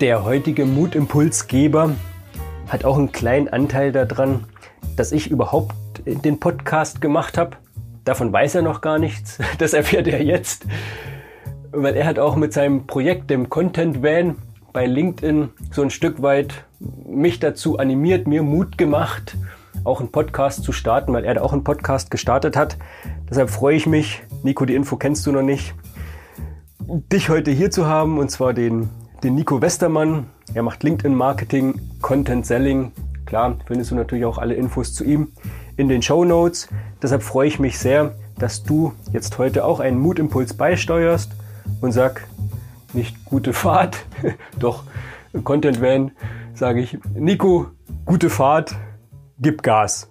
Der heutige Mutimpulsgeber hat auch einen kleinen Anteil daran, dass ich überhaupt den Podcast gemacht habe. Davon weiß er noch gar nichts. Das erfährt er jetzt. Weil er hat auch mit seinem Projekt, dem Content Van, bei LinkedIn so ein Stück weit mich dazu animiert, mir Mut gemacht, auch einen Podcast zu starten, weil er da auch einen Podcast gestartet hat. Deshalb freue ich mich, Nico, die Info kennst du noch nicht, dich heute hier zu haben und zwar den den Nico Westermann. Er macht LinkedIn-Marketing, Content-Selling. Klar, findest du natürlich auch alle Infos zu ihm in den Show Notes. Deshalb freue ich mich sehr, dass du jetzt heute auch einen Mutimpuls beisteuerst und sag nicht gute Fahrt, doch Content Van, sage ich, Nico, gute Fahrt, gib Gas.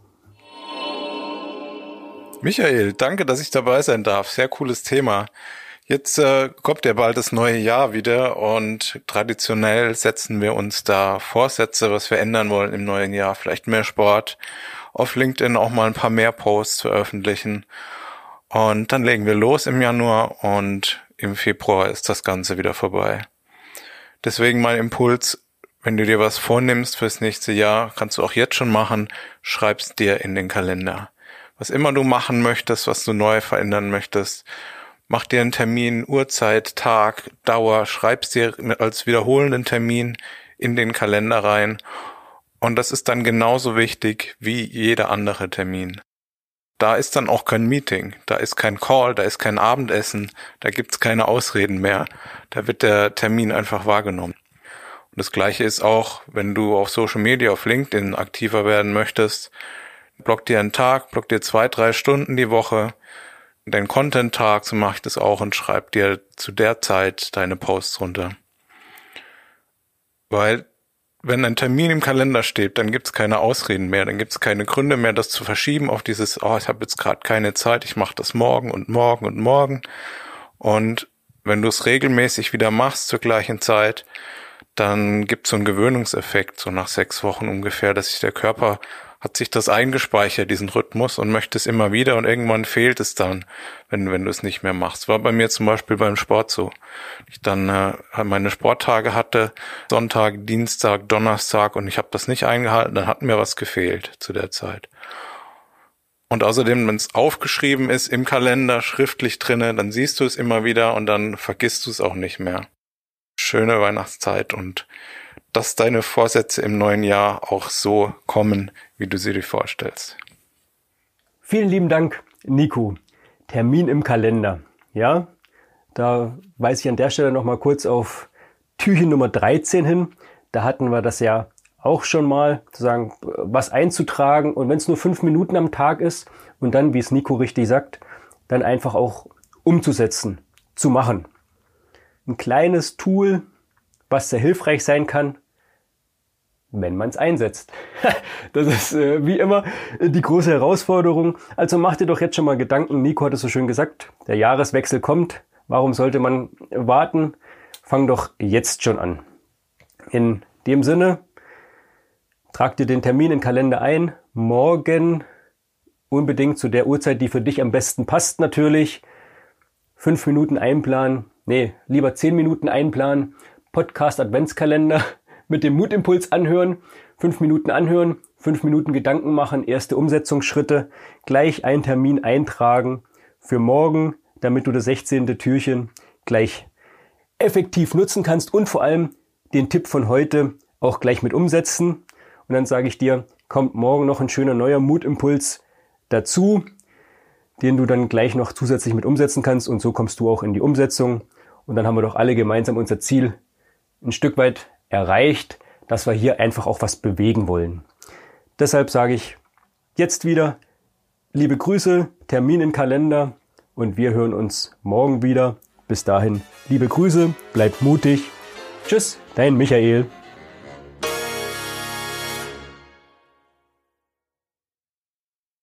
Michael, danke, dass ich dabei sein darf. Sehr cooles Thema. Jetzt äh, kommt ja bald das neue Jahr wieder und traditionell setzen wir uns da Vorsätze, was wir ändern wollen im neuen Jahr. Vielleicht mehr Sport, auf LinkedIn auch mal ein paar mehr Posts veröffentlichen. Und dann legen wir los im Januar und im Februar ist das Ganze wieder vorbei. Deswegen mein Impuls, wenn du dir was vornimmst fürs nächste Jahr, kannst du auch jetzt schon machen, schreib's dir in den Kalender. Was immer du machen möchtest, was du neu verändern möchtest, mach dir einen Termin, Uhrzeit, Tag, Dauer, schreib's dir als wiederholenden Termin in den Kalender rein. Und das ist dann genauso wichtig wie jeder andere Termin. Da ist dann auch kein Meeting, da ist kein Call, da ist kein Abendessen, da gibt's keine Ausreden mehr. Da wird der Termin einfach wahrgenommen. Und das gleiche ist auch, wenn du auf Social Media, auf LinkedIn aktiver werden möchtest, block dir einen Tag, block dir zwei, drei Stunden die Woche, deinen Content-Tag, so mache ich das auch und schreib dir zu der Zeit deine Posts runter. Weil wenn ein Termin im Kalender steht, dann gibt's keine Ausreden mehr, dann gibt's keine Gründe mehr, das zu verschieben auf dieses, oh, ich habe jetzt gerade keine Zeit, ich mache das morgen und morgen und morgen. Und wenn du es regelmäßig wieder machst zur gleichen Zeit, dann gibt's so einen Gewöhnungseffekt, so nach sechs Wochen ungefähr, dass sich der Körper hat sich das eingespeichert, diesen Rhythmus, und möchte es immer wieder und irgendwann fehlt es dann, wenn, wenn du es nicht mehr machst. War bei mir zum Beispiel beim Sport so. Ich dann äh, meine Sporttage hatte, Sonntag, Dienstag, Donnerstag und ich habe das nicht eingehalten, dann hat mir was gefehlt zu der Zeit. Und außerdem, wenn es aufgeschrieben ist im Kalender, schriftlich drinne, dann siehst du es immer wieder und dann vergisst du es auch nicht mehr. Schöne Weihnachtszeit und dass deine Vorsätze im neuen Jahr auch so kommen, wie du sie dir vorstellst. Vielen lieben Dank, Nico. Termin im Kalender. Ja, da weise ich an der Stelle nochmal kurz auf Türchen Nummer 13 hin. Da hatten wir das ja auch schon mal, zu sagen, was einzutragen und wenn es nur fünf Minuten am Tag ist und dann, wie es Nico richtig sagt, dann einfach auch umzusetzen, zu machen. Ein kleines Tool, was sehr hilfreich sein kann, wenn man es einsetzt. das ist äh, wie immer die große Herausforderung. Also mach dir doch jetzt schon mal Gedanken. Nico hat es so schön gesagt, der Jahreswechsel kommt. Warum sollte man warten? Fang doch jetzt schon an. In dem Sinne, trag dir den Termin in den Kalender ein. Morgen unbedingt zu der Uhrzeit, die für dich am besten passt natürlich. Fünf Minuten einplanen. Nee, lieber zehn Minuten einplanen. Podcast Adventskalender mit dem Mutimpuls anhören, fünf Minuten anhören, fünf Minuten Gedanken machen, erste Umsetzungsschritte, gleich einen Termin eintragen für morgen, damit du das 16. Türchen gleich effektiv nutzen kannst und vor allem den Tipp von heute auch gleich mit umsetzen. Und dann sage ich dir, kommt morgen noch ein schöner neuer Mutimpuls dazu, den du dann gleich noch zusätzlich mit umsetzen kannst und so kommst du auch in die Umsetzung. Und dann haben wir doch alle gemeinsam unser Ziel ein Stück weit erreicht, dass wir hier einfach auch was bewegen wollen. Deshalb sage ich jetzt wieder liebe Grüße, Termin im Kalender und wir hören uns morgen wieder. Bis dahin, liebe Grüße, bleibt mutig. Tschüss, dein Michael.